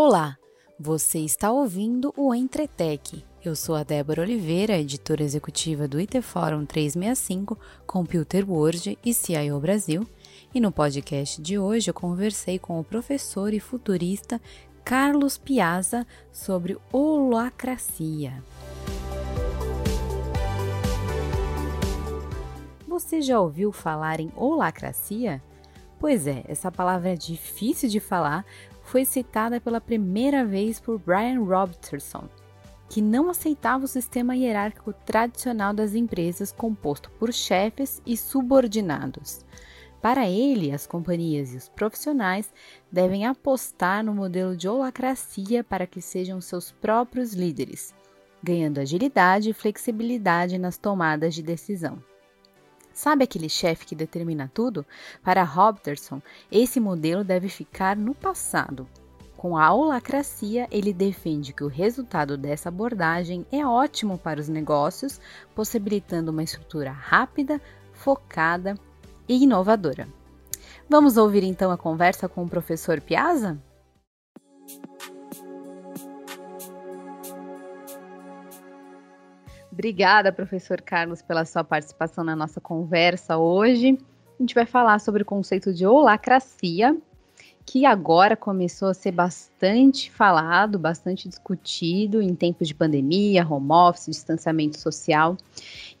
Olá, você está ouvindo o Entretec. Eu sou a Débora Oliveira, editora executiva do IT Forum 365, Computer World e CIO Brasil, e no podcast de hoje eu conversei com o professor e futurista Carlos Piazza sobre holacracia. Você já ouviu falar em holacracia? Pois é, essa palavra é difícil de falar, foi citada pela primeira vez por Brian Robertson, que não aceitava o sistema hierárquico tradicional das empresas composto por chefes e subordinados. Para ele, as companhias e os profissionais devem apostar no modelo de holacracia para que sejam seus próprios líderes, ganhando agilidade e flexibilidade nas tomadas de decisão. Sabe aquele chefe que determina tudo? Para Robertson, esse modelo deve ficar no passado. Com a holacracia, ele defende que o resultado dessa abordagem é ótimo para os negócios, possibilitando uma estrutura rápida, focada e inovadora. Vamos ouvir então a conversa com o professor Piazza? Obrigada, professor Carlos, pela sua participação na nossa conversa hoje. A gente vai falar sobre o conceito de holacracia, que agora começou a ser bastante falado, bastante discutido em tempos de pandemia, home office, distanciamento social.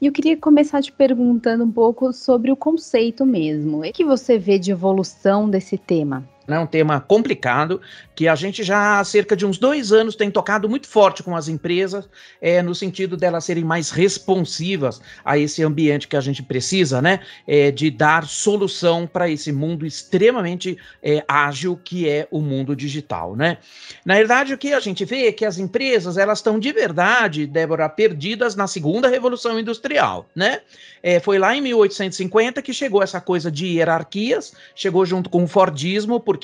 E eu queria começar te perguntando um pouco sobre o conceito mesmo. O que você vê de evolução desse tema? É um tema complicado que a gente já há cerca de uns dois anos tem tocado muito forte com as empresas, é, no sentido delas serem mais responsivas a esse ambiente que a gente precisa, né? É, de dar solução para esse mundo extremamente é, ágil que é o mundo digital, né? Na verdade, o que a gente vê é que as empresas elas estão de verdade, Débora, perdidas na segunda revolução industrial, né? É, foi lá em 1850 que chegou essa coisa de hierarquias, chegou junto com o Fordismo, porque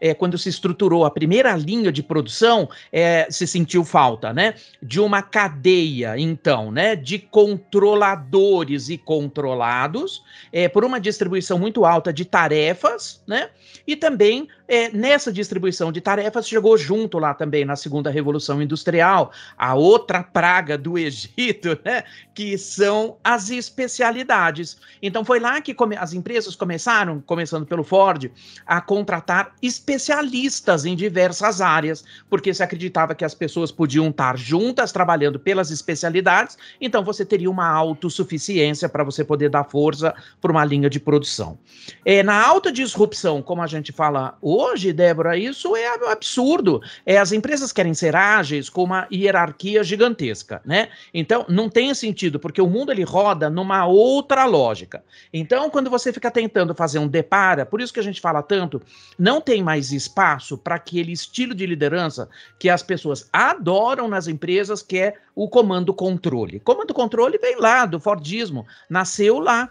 é, quando se estruturou a primeira linha de produção, é, se sentiu falta, né? De uma cadeia, então, né? De controladores e controlados, é, por uma distribuição muito alta de tarefas, né? E também é, nessa distribuição de tarefas chegou junto lá também na segunda revolução industrial a outra praga do Egito, né? Que são as especialidades. Então foi lá que as empresas começaram, começando pelo Ford, a contratar especialistas em diversas áreas, porque se acreditava que as pessoas podiam estar juntas trabalhando pelas especialidades, então você teria uma autossuficiência para você poder dar força para uma linha de produção. É, na alta disrupção, como a gente fala hoje, Débora, isso é absurdo. É, as empresas querem ser ágeis com uma hierarquia gigantesca, né? Então, não tem sentido, porque o mundo ele roda numa outra lógica. Então, quando você fica tentando fazer um depara, por isso que a gente fala tanto, não tem mais espaço para aquele estilo de liderança que as pessoas adoram nas empresas, que é o comando controle. Comando controle vem lá do Fordismo, nasceu lá.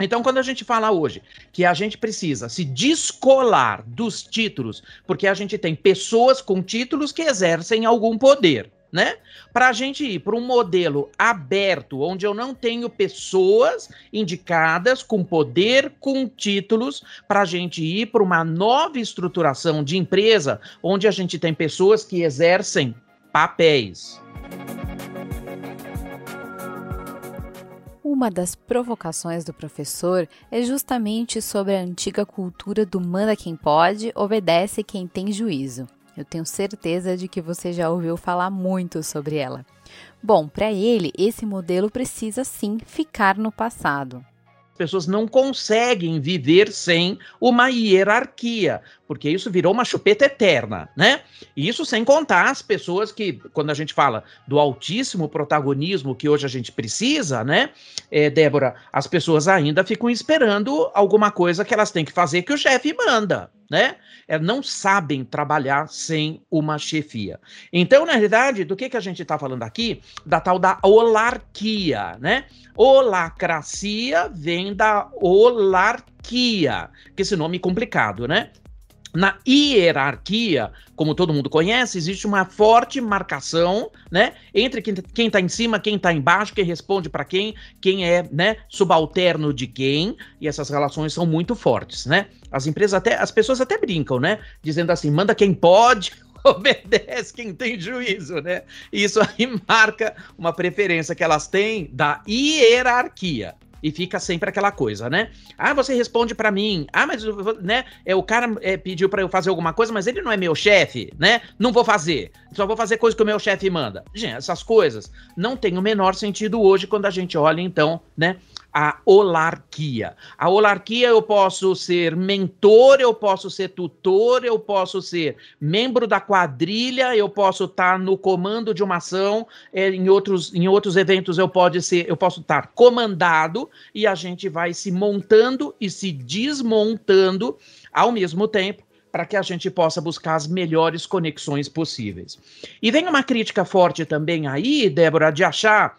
Então, quando a gente fala hoje que a gente precisa se descolar dos títulos, porque a gente tem pessoas com títulos que exercem algum poder né? Para a gente ir para um modelo aberto, onde eu não tenho pessoas indicadas com poder, com títulos, para a gente ir para uma nova estruturação de empresa, onde a gente tem pessoas que exercem papéis. Uma das provocações do professor é justamente sobre a antiga cultura do manda quem pode, obedece quem tem juízo. Eu tenho certeza de que você já ouviu falar muito sobre ela. Bom, para ele, esse modelo precisa sim ficar no passado pessoas não conseguem viver sem uma hierarquia, porque isso virou uma chupeta eterna, né? Isso sem contar as pessoas que, quando a gente fala do altíssimo protagonismo que hoje a gente precisa, né, é, Débora, as pessoas ainda ficam esperando alguma coisa que elas têm que fazer que o chefe manda né? É, não sabem trabalhar sem uma chefia. Então, na realidade, do que, que a gente está falando aqui? Da tal da holarquia, né? Holacracia vem da holarquia, que esse nome é complicado, né? Na hierarquia, como todo mundo conhece, existe uma forte marcação, né, entre quem está em cima, quem está embaixo, quem responde para quem, quem é, né, subalterno de quem, e essas relações são muito fortes, né? As empresas até, as pessoas até brincam, né, dizendo assim, manda quem pode, obedece quem tem juízo, né? Isso aí marca uma preferência que elas têm da hierarquia. E fica sempre aquela coisa, né? Ah, você responde para mim. Ah, mas né, é, o cara é, pediu para eu fazer alguma coisa, mas ele não é meu chefe, né? Não vou fazer. Só vou fazer coisa que o meu chefe manda. Gente, essas coisas não têm o menor sentido hoje quando a gente olha, então, né, a holarquia. A holarquia eu posso ser mentor, eu posso ser tutor, eu posso ser membro da quadrilha, eu posso estar no comando de uma ação, é, em, outros, em outros eventos eu, pode ser, eu posso estar comandado e a gente vai se montando e se desmontando ao mesmo tempo para que a gente possa buscar as melhores conexões possíveis. E vem uma crítica forte também aí, Débora, de achar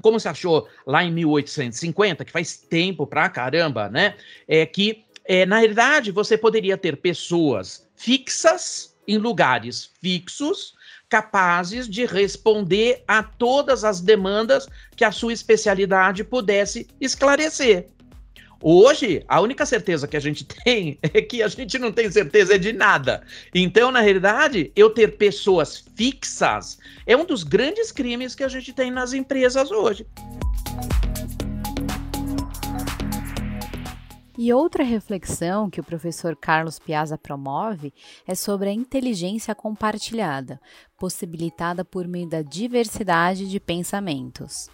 como se achou lá em 1850, que faz tempo pra caramba, né? É que, é, na realidade, você poderia ter pessoas fixas em lugares fixos, capazes de responder a todas as demandas que a sua especialidade pudesse esclarecer. Hoje, a única certeza que a gente tem é que a gente não tem certeza de nada. Então, na realidade, eu ter pessoas fixas é um dos grandes crimes que a gente tem nas empresas hoje. E outra reflexão que o professor Carlos Piazza promove é sobre a inteligência compartilhada, possibilitada por meio da diversidade de pensamentos.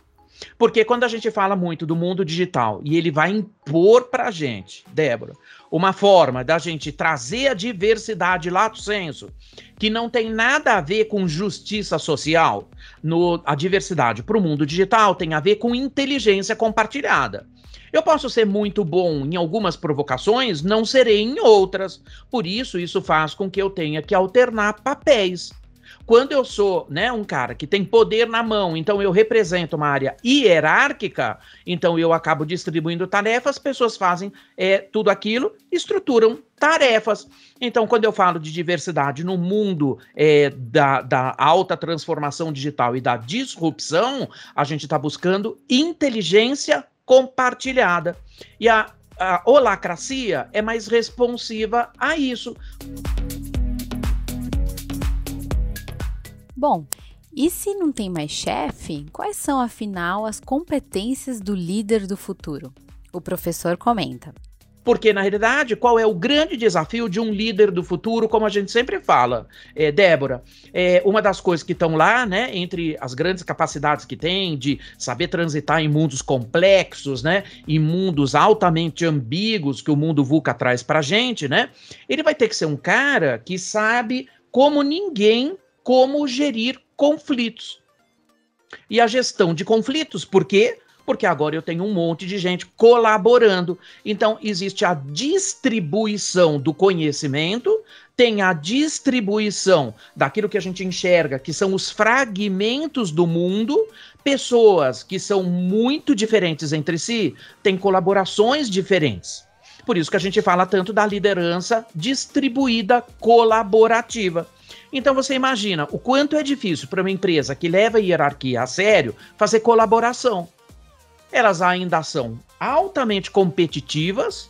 Porque quando a gente fala muito do mundo digital e ele vai impor para a gente, Débora, uma forma da gente trazer a diversidade lato senso, que não tem nada a ver com justiça social, no, a diversidade para o mundo digital tem a ver com inteligência compartilhada. Eu posso ser muito bom em algumas provocações, não serei em outras. Por isso, isso faz com que eu tenha que alternar papéis. Quando eu sou, né, um cara que tem poder na mão, então eu represento uma área hierárquica, então eu acabo distribuindo tarefas, pessoas fazem é, tudo aquilo, estruturam tarefas. Então, quando eu falo de diversidade no mundo é, da, da alta transformação digital e da disrupção, a gente está buscando inteligência compartilhada. E a, a holacracia é mais responsiva a isso. Bom, e se não tem mais chefe, quais são afinal as competências do líder do futuro? O professor comenta. Porque, na realidade, qual é o grande desafio de um líder do futuro, como a gente sempre fala, é, Débora? É, uma das coisas que estão lá, né, entre as grandes capacidades que tem de saber transitar em mundos complexos, né, em mundos altamente ambíguos que o mundo VUCA traz pra gente, né, ele vai ter que ser um cara que sabe como ninguém como gerir conflitos. E a gestão de conflitos, por quê? Porque agora eu tenho um monte de gente colaborando. Então, existe a distribuição do conhecimento, tem a distribuição daquilo que a gente enxerga, que são os fragmentos do mundo, pessoas que são muito diferentes entre si, têm colaborações diferentes. Por isso que a gente fala tanto da liderança distribuída colaborativa. Então você imagina o quanto é difícil para uma empresa que leva a hierarquia a sério fazer colaboração. Elas ainda são altamente competitivas,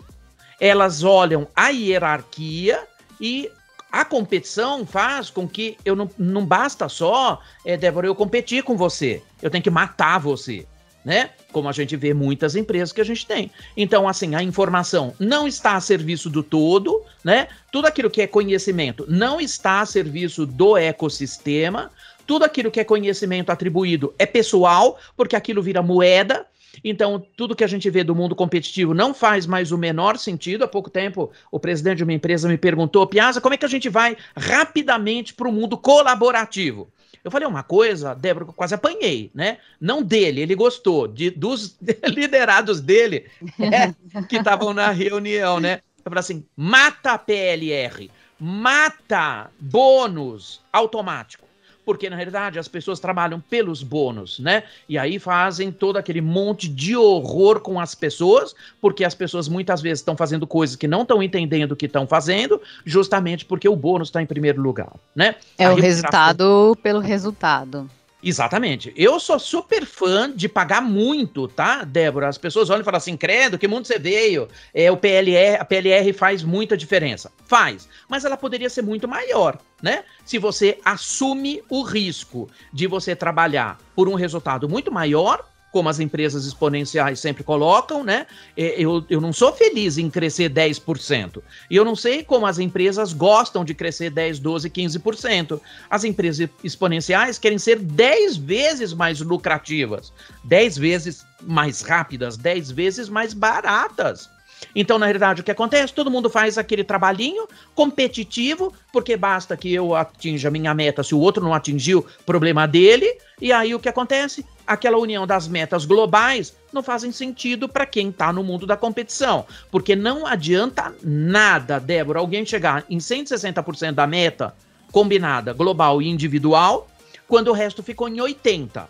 elas olham a hierarquia e a competição faz com que eu não, não basta só, é, Débora, eu competir com você. Eu tenho que matar você né? Como a gente vê muitas empresas que a gente tem. Então, assim, a informação não está a serviço do todo, né? Tudo aquilo que é conhecimento não está a serviço do ecossistema. Tudo aquilo que é conhecimento atribuído é pessoal, porque aquilo vira moeda. Então, tudo que a gente vê do mundo competitivo não faz mais o menor sentido. Há pouco tempo, o presidente de uma empresa me perguntou, Piazza, como é que a gente vai rapidamente para o mundo colaborativo? Eu falei uma coisa, Débora, que eu quase apanhei, né? Não dele, ele gostou, de, dos liderados dele é, que estavam na reunião, né? Eu falei assim: mata PLR, mata bônus automático porque na realidade as pessoas trabalham pelos bônus, né? E aí fazem todo aquele monte de horror com as pessoas, porque as pessoas muitas vezes estão fazendo coisas que não estão entendendo o que estão fazendo, justamente porque o bônus está em primeiro lugar, né? É aí o resultado pelo resultado. Exatamente. Eu sou super fã de pagar muito, tá, Débora? As pessoas olham e falam assim: credo, que mundo você veio? É, o PLR, a PLR faz muita diferença. Faz. Mas ela poderia ser muito maior, né? Se você assume o risco de você trabalhar por um resultado muito maior, como as empresas exponenciais sempre colocam, né? É, eu, eu não sou feliz em crescer 10%. E eu não sei como as empresas gostam de crescer 10, 12, 15%. As empresas exponenciais querem ser 10 vezes mais lucrativas, 10 vezes mais rápidas, 10 vezes mais baratas. Então, na realidade, o que acontece? Todo mundo faz aquele trabalhinho competitivo, porque basta que eu atinja a minha meta, se o outro não atingiu, problema dele. E aí o que acontece? Aquela união das metas globais não fazem sentido para quem está no mundo da competição, porque não adianta nada, Débora, alguém chegar em 160% da meta combinada, global e individual, quando o resto ficou em 80.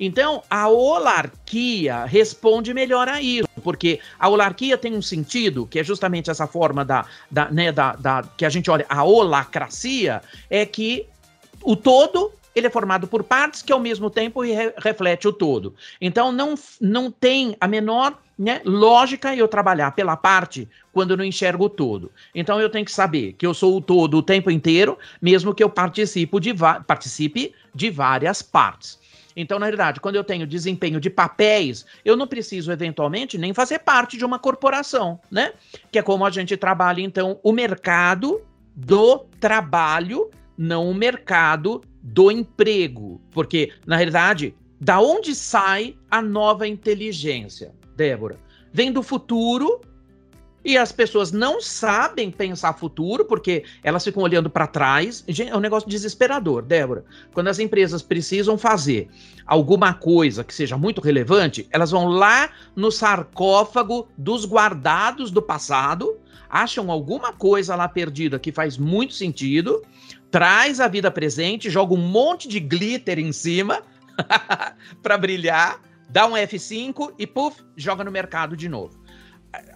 Então, a holarquia responde melhor a isso, porque a holarquia tem um sentido, que é justamente essa forma da, da, né, da, da que a gente olha, a holacracia, é que o todo ele é formado por partes que ao mesmo tempo re reflete o todo. Então não, não tem a menor né, lógica eu trabalhar pela parte quando eu não enxergo o todo. Então eu tenho que saber que eu sou o todo o tempo inteiro, mesmo que eu de, participe de várias partes. Então, na verdade, quando eu tenho desempenho de papéis, eu não preciso, eventualmente, nem fazer parte de uma corporação, né? Que é como a gente trabalha, então, o mercado do trabalho, não o mercado do emprego. Porque, na realidade, da onde sai a nova inteligência, Débora? Vem do futuro e as pessoas não sabem pensar futuro, porque elas ficam olhando para trás. É um negócio desesperador, Débora. Quando as empresas precisam fazer alguma coisa que seja muito relevante, elas vão lá no sarcófago dos guardados do passado, acham alguma coisa lá perdida que faz muito sentido, traz a vida presente, joga um monte de glitter em cima para brilhar, dá um F5 e puf, joga no mercado de novo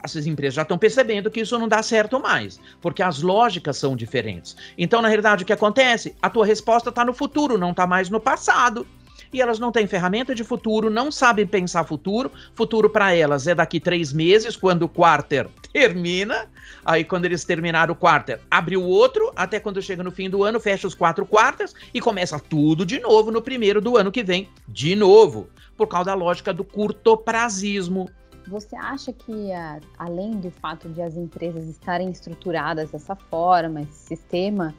essas empresas já estão percebendo que isso não dá certo mais, porque as lógicas são diferentes. Então, na realidade, o que acontece? A tua resposta está no futuro, não está mais no passado. E elas não têm ferramenta de futuro, não sabem pensar futuro. Futuro para elas é daqui três meses, quando o quarter termina. Aí, quando eles terminaram o quarter, abre o outro, até quando chega no fim do ano, fecha os quatro quartos e começa tudo de novo no primeiro do ano que vem, de novo, por causa da lógica do curtoprazismo. Você acha que, além do fato de as empresas estarem estruturadas dessa forma, esse sistema,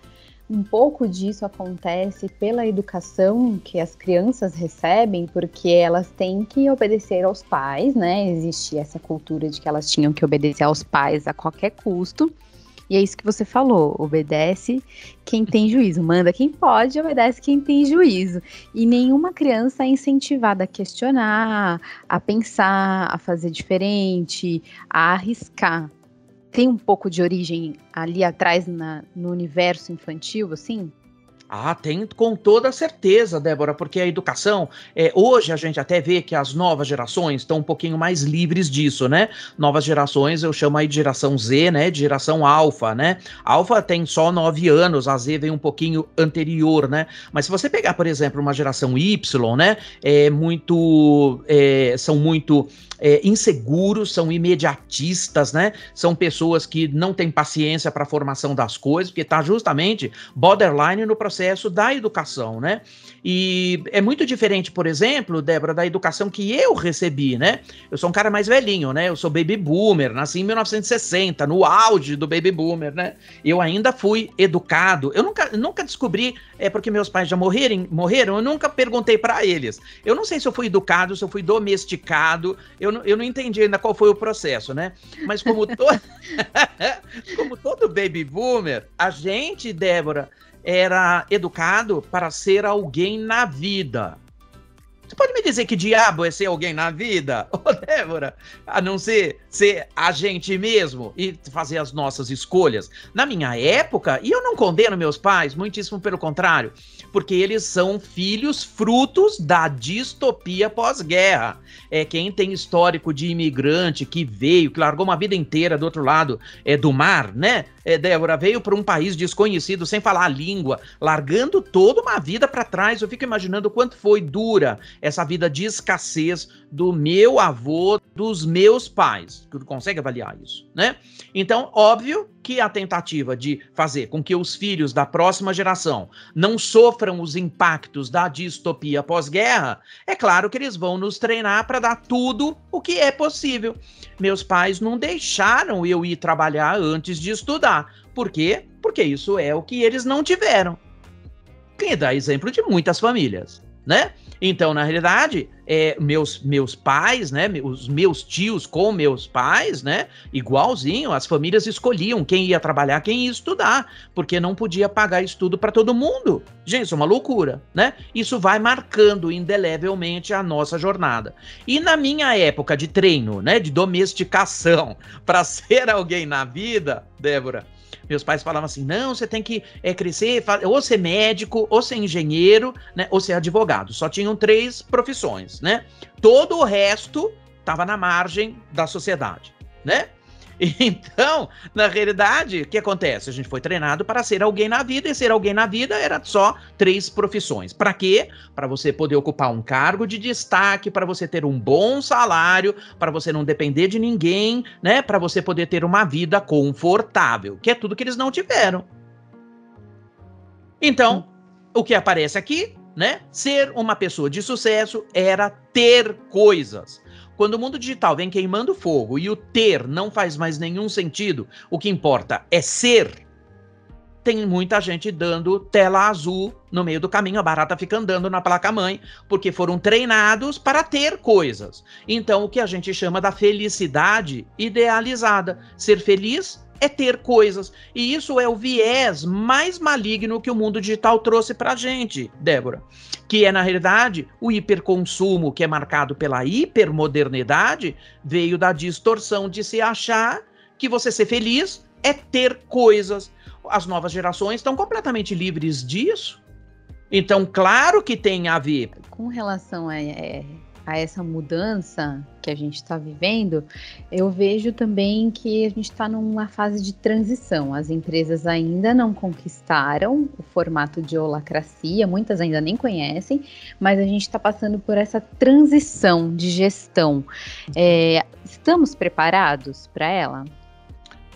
um pouco disso acontece pela educação que as crianças recebem, porque elas têm que obedecer aos pais, né? Existe essa cultura de que elas tinham que obedecer aos pais a qualquer custo. E é isso que você falou: obedece quem tem juízo, manda quem pode, obedece quem tem juízo. E nenhuma criança é incentivada a questionar, a pensar, a fazer diferente, a arriscar. Tem um pouco de origem ali atrás na, no universo infantil, assim? Ah, tem com toda certeza, Débora, porque a educação, é, hoje a gente até vê que as novas gerações estão um pouquinho mais livres disso, né? Novas gerações, eu chamo aí de geração Z, né? De geração alfa, né? Alfa tem só nove anos, a Z vem um pouquinho anterior, né? Mas se você pegar, por exemplo, uma geração Y, né? É muito, é, são muito é, inseguros, são imediatistas, né? São pessoas que não têm paciência para a formação das coisas, porque está justamente borderline no processo da educação, né? E é muito diferente, por exemplo, Débora, da educação que eu recebi, né? Eu sou um cara mais velhinho, né? Eu sou baby boomer, nasci em 1960, no auge do baby boomer, né? Eu ainda fui educado. Eu nunca, nunca descobri, é porque meus pais já morreram, morreram, eu nunca perguntei para eles. Eu não sei se eu fui educado, se eu fui domesticado, eu não, eu não entendi ainda qual foi o processo, né? Mas como, to... como todo baby boomer, a gente, Débora, era educado para ser alguém na vida. Você pode me dizer que diabo é ser alguém na vida, ô Débora? A não ser ser a gente mesmo e fazer as nossas escolhas. Na minha época, e eu não condeno meus pais, muitíssimo pelo contrário, porque eles são filhos frutos da distopia pós-guerra. É quem tem histórico de imigrante que veio, que largou uma vida inteira do outro lado é, do mar, né? É, Débora veio para um país desconhecido, sem falar a língua, largando toda uma vida para trás. Eu fico imaginando quanto foi dura essa vida de escassez do meu avô, dos meus pais. Tu consegue avaliar isso, né? Então, óbvio que a tentativa de fazer com que os filhos da próxima geração não sofram os impactos da distopia pós-guerra, é claro que eles vão nos treinar para dar tudo o que é possível. Meus pais não deixaram eu ir trabalhar antes de estudar. Por quê? Porque isso é o que eles não tiveram. Quem dá exemplo de muitas famílias, né? Então, na realidade, é, meus, meus pais, né, os meus tios com meus pais, né, igualzinho, as famílias escolhiam quem ia trabalhar, quem ia estudar, porque não podia pagar estudo para todo mundo. Gente, isso é uma loucura, né? Isso vai marcando indelevelmente a nossa jornada. E na minha época de treino, né, de domesticação, para ser alguém na vida, Débora, meus pais falavam assim: não, você tem que é, crescer, ou ser médico, ou ser engenheiro, né? Ou ser advogado. Só tinham três profissões, né? Todo o resto estava na margem da sociedade, né? Então, na realidade, o que acontece? A gente foi treinado para ser alguém na vida, e ser alguém na vida era só três profissões. Para quê? Para você poder ocupar um cargo de destaque, para você ter um bom salário, para você não depender de ninguém, né? Para você poder ter uma vida confortável, que é tudo que eles não tiveram. Então, o que aparece aqui, né? Ser uma pessoa de sucesso era ter coisas. Quando o mundo digital vem queimando fogo e o ter não faz mais nenhum sentido, o que importa é ser, tem muita gente dando tela azul no meio do caminho, a barata fica andando na placa-mãe, porque foram treinados para ter coisas. Então, o que a gente chama da felicidade idealizada. Ser feliz é ter coisas. E isso é o viés mais maligno que o mundo digital trouxe para a gente, Débora. Que é, na realidade, o hiperconsumo, que é marcado pela hipermodernidade, veio da distorção de se achar que você ser feliz é ter coisas. As novas gerações estão completamente livres disso. Então, claro que tem a ver. Com relação a. É a essa mudança que a gente está vivendo, eu vejo também que a gente está numa fase de transição. As empresas ainda não conquistaram o formato de holacracia, muitas ainda nem conhecem, mas a gente está passando por essa transição de gestão. É, estamos preparados para ela?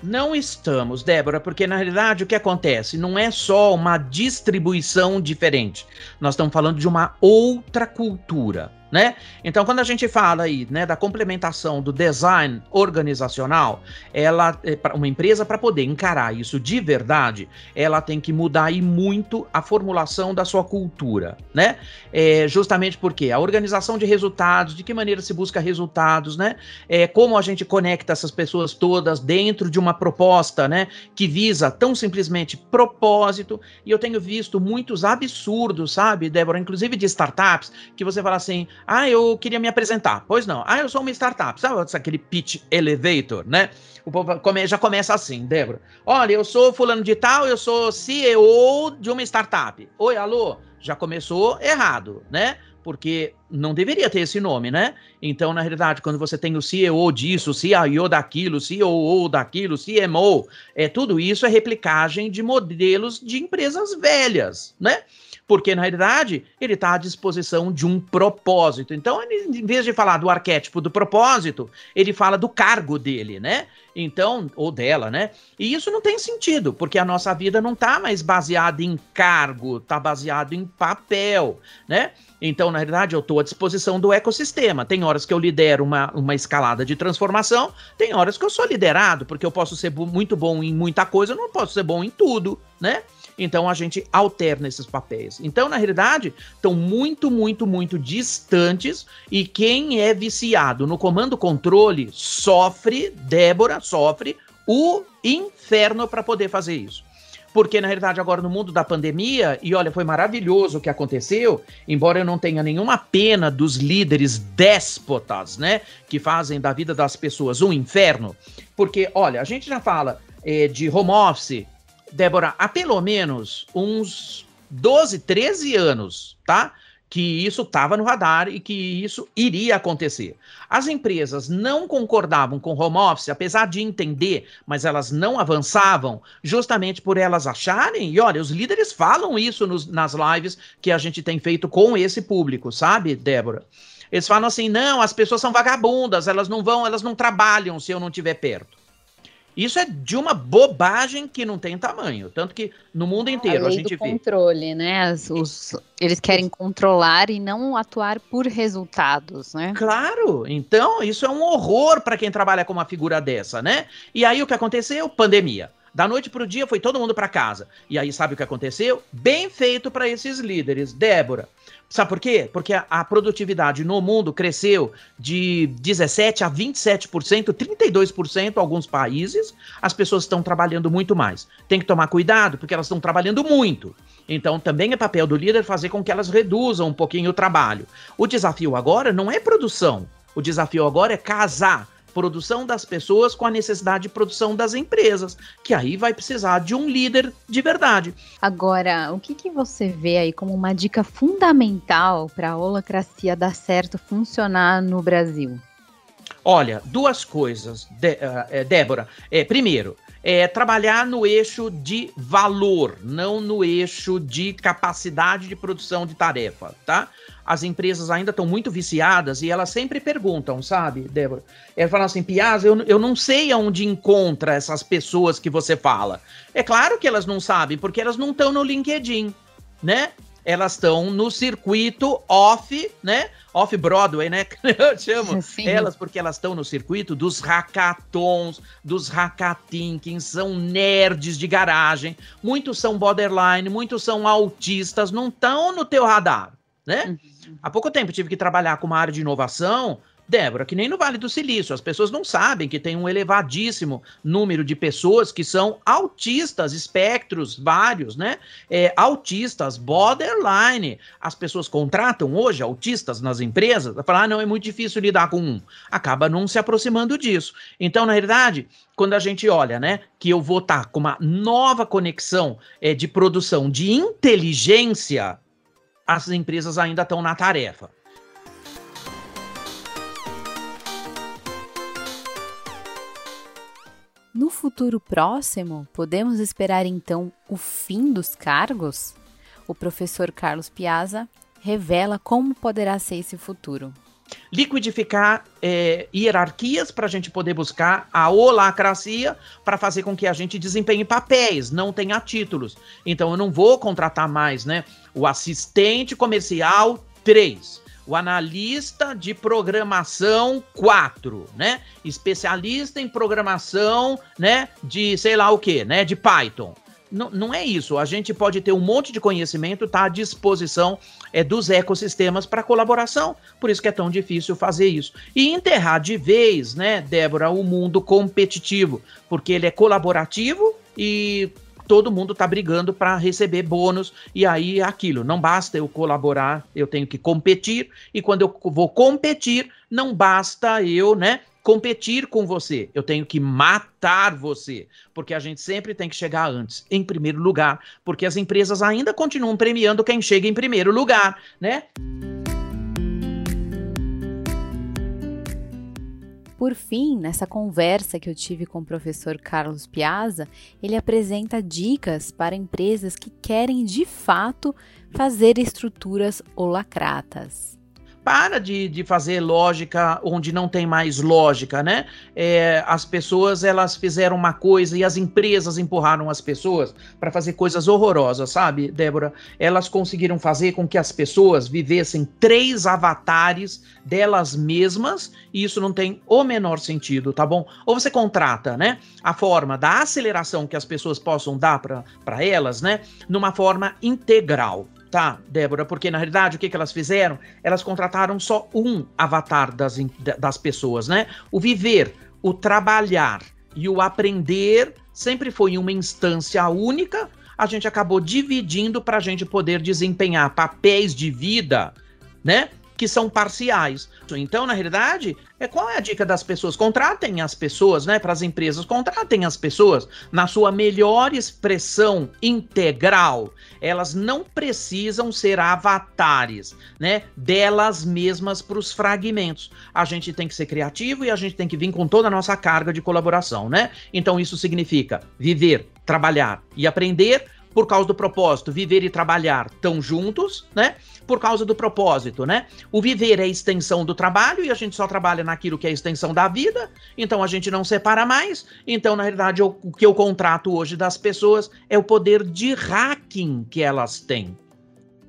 Não estamos, Débora, porque na realidade o que acontece não é só uma distribuição diferente. Nós estamos falando de uma outra cultura né? Então, quando a gente fala aí, né, da complementação do design organizacional, ela é uma empresa para poder encarar isso de verdade, ela tem que mudar aí muito a formulação da sua cultura, né? É, justamente porque a organização de resultados, de que maneira se busca resultados, né? É, como a gente conecta essas pessoas todas dentro de uma proposta, né, que visa tão simplesmente propósito. E eu tenho visto muitos absurdos, sabe, Débora, inclusive de startups, que você fala assim: ah, eu queria me apresentar. Pois não. Ah, eu sou uma startup. Sabe aquele pitch elevator, né? O povo come, já começa assim, Débora. Olha, eu sou fulano de tal, eu sou CEO de uma startup. Oi, alô? Já começou errado, né? Porque não deveria ter esse nome, né? Então, na realidade, quando você tem o CEO disso, o CIO daquilo, COO daquilo, CMO, é, tudo isso é replicagem de modelos de empresas velhas, né? porque na realidade ele está à disposição de um propósito. Então, ele, em vez de falar do arquétipo do propósito, ele fala do cargo dele, né? Então, ou dela, né? E isso não tem sentido, porque a nossa vida não está mais baseada em cargo, está baseado em papel, né? Então, na realidade, eu estou à disposição do ecossistema. Tem horas que eu lidero uma, uma escalada de transformação, tem horas que eu sou liderado, porque eu posso ser muito bom em muita coisa, eu não posso ser bom em tudo, né? Então a gente alterna esses papéis. Então, na realidade, estão muito, muito, muito distantes e quem é viciado no comando controle sofre, Débora sofre o inferno para poder fazer isso. Porque na realidade agora no mundo da pandemia, e olha, foi maravilhoso o que aconteceu, embora eu não tenha nenhuma pena dos líderes déspotas, né, que fazem da vida das pessoas um inferno, porque olha, a gente já fala é, de home office, Débora, há pelo menos uns 12, 13 anos, tá? Que isso estava no radar e que isso iria acontecer. As empresas não concordavam com home office, apesar de entender, mas elas não avançavam, justamente por elas acharem, e olha, os líderes falam isso nos, nas lives que a gente tem feito com esse público, sabe, Débora? Eles falam assim: não, as pessoas são vagabundas, elas não vão, elas não trabalham se eu não estiver perto. Isso é de uma bobagem que não tem tamanho. Tanto que no mundo inteiro a, a gente do vê. controle, né? Os, os, eles querem controlar e não atuar por resultados, né? Claro! Então, isso é um horror para quem trabalha com uma figura dessa, né? E aí o que aconteceu? Pandemia. Da noite para o dia foi todo mundo para casa. E aí sabe o que aconteceu? Bem feito para esses líderes. Débora, Sabe por quê? Porque a, a, produtividade no mundo cresceu de 17% a 27%, 32% em alguns países. As pessoas estão trabalhando muito mais. Tem que tomar cuidado, porque elas estão trabalhando muito. Então, também é papel do líder fazer com que elas reduzam um pouquinho o trabalho. O desafio agora não é produção. O desafio agora é casar produção das pessoas com a necessidade de produção das empresas, que aí vai precisar de um líder de verdade. Agora, o que, que você vê aí como uma dica fundamental para a holacracia dar certo, funcionar no Brasil? Olha, duas coisas, de, uh, Débora. É, primeiro, é, trabalhar no eixo de valor, não no eixo de capacidade de produção de tarefa, tá? As empresas ainda estão muito viciadas e elas sempre perguntam, sabe, Débora? Elas falam assim, Piazza, eu, eu não sei aonde encontra essas pessoas que você fala. É claro que elas não sabem, porque elas não estão no LinkedIn, né? Elas estão no circuito off, né? Off Broadway, né? Eu chamo Sim. elas porque elas estão no circuito dos hackathons, dos hackathons, são nerds de garagem, muitos são borderline, muitos são autistas, não estão no teu radar, né? Uhum. Há pouco tempo tive que trabalhar com uma área de inovação Débora, que nem no Vale do Silício, as pessoas não sabem que tem um elevadíssimo número de pessoas que são autistas, espectros vários, né? É, autistas, borderline. As pessoas contratam hoje autistas nas empresas, falar, ah, não, é muito difícil lidar com um. Acaba não se aproximando disso. Então, na realidade, quando a gente olha, né, que eu vou estar tá com uma nova conexão é, de produção de inteligência, as empresas ainda estão na tarefa. No futuro próximo, podemos esperar então o fim dos cargos? O professor Carlos Piazza revela como poderá ser esse futuro. Liquidificar é, hierarquias para a gente poder buscar a holacracia para fazer com que a gente desempenhe papéis, não tenha títulos. Então eu não vou contratar mais, né? O assistente comercial 3 o analista de programação 4, né? Especialista em programação, né? De sei lá o que, né? De Python. Não, não é isso. A gente pode ter um monte de conhecimento, tá à disposição é, dos ecossistemas para colaboração. Por isso que é tão difícil fazer isso. E enterrar de vez, né, Débora, o mundo competitivo, porque ele é colaborativo e todo mundo está brigando para receber bônus e aí é aquilo. Não basta eu colaborar, eu tenho que competir e quando eu vou competir, não basta eu, né? Competir com você, eu tenho que matar você, porque a gente sempre tem que chegar antes, em primeiro lugar, porque as empresas ainda continuam premiando quem chega em primeiro lugar, né? Por fim, nessa conversa que eu tive com o professor Carlos Piazza, ele apresenta dicas para empresas que querem de fato fazer estruturas holacratas para de, de fazer lógica onde não tem mais lógica, né? É, as pessoas elas fizeram uma coisa e as empresas empurraram as pessoas para fazer coisas horrorosas, sabe, Débora? Elas conseguiram fazer com que as pessoas vivessem três avatares delas mesmas e isso não tem o menor sentido, tá bom? Ou você contrata, né, a forma da aceleração que as pessoas possam dar para elas, né, numa forma integral. Tá, Débora, porque na realidade o que, que elas fizeram? Elas contrataram só um avatar das, das pessoas, né? O viver, o trabalhar e o aprender sempre foi uma instância única, a gente acabou dividindo para a gente poder desempenhar papéis de vida, né? Que são parciais. Então, na realidade, é qual é a dica das pessoas? Contratem as pessoas, né? Para as empresas, contratem as pessoas na sua melhor expressão integral. Elas não precisam ser avatares, né? Delas mesmas para os fragmentos. A gente tem que ser criativo e a gente tem que vir com toda a nossa carga de colaboração, né? Então, isso significa viver, trabalhar e aprender por causa do propósito, viver e trabalhar estão juntos, né? Por causa do propósito, né? O viver é a extensão do trabalho e a gente só trabalha naquilo que é a extensão da vida, então a gente não separa mais. Então, na realidade, o que eu contrato hoje das pessoas é o poder de hacking que elas têm.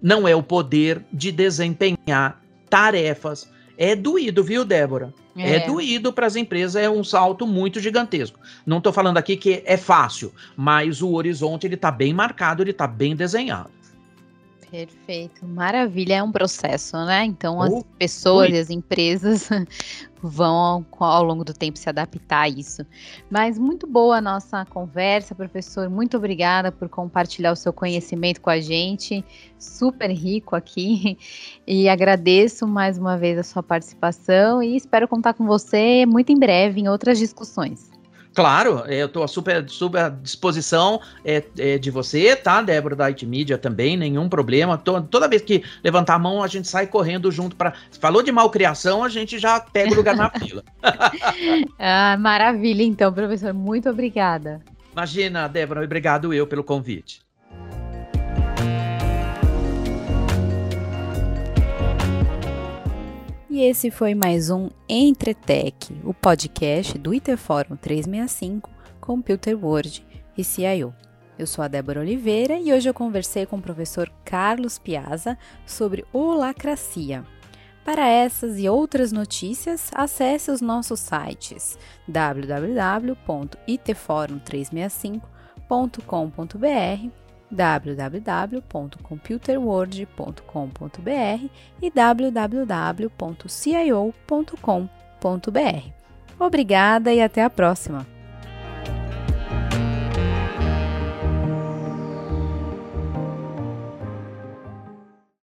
Não é o poder de desempenhar tarefas. É doído, viu, Débora? É, é doído para as empresas, é um salto muito gigantesco. Não estou falando aqui que é fácil, mas o horizonte ele está bem marcado, ele está bem desenhado. Perfeito, maravilha, é um processo, né? Então as pessoas ui. e as empresas vão ao longo do tempo se adaptar a isso. Mas muito boa a nossa conversa, professor. Muito obrigada por compartilhar o seu conhecimento com a gente, super rico aqui. E agradeço mais uma vez a sua participação e espero contar com você muito em breve em outras discussões. Claro, eu estou super, super à disposição é, é, de você, tá, Débora da IT Media também, nenhum problema. Tô, toda vez que levantar a mão, a gente sai correndo junto para. Falou de malcriação, a gente já pega o lugar na fila. ah, maravilha, então, professor. Muito obrigada. Imagina, Débora, obrigado eu pelo convite. E esse foi mais um Entretec, o podcast do Iterfórum 365, Computer World e CIO. Eu sou a Débora Oliveira e hoje eu conversei com o professor Carlos Piazza sobre holacracia. Para essas e outras notícias, acesse os nossos sites www.itforum365.com.br www.computerworld.com.br e www.cio.com.br. Obrigada e até a próxima!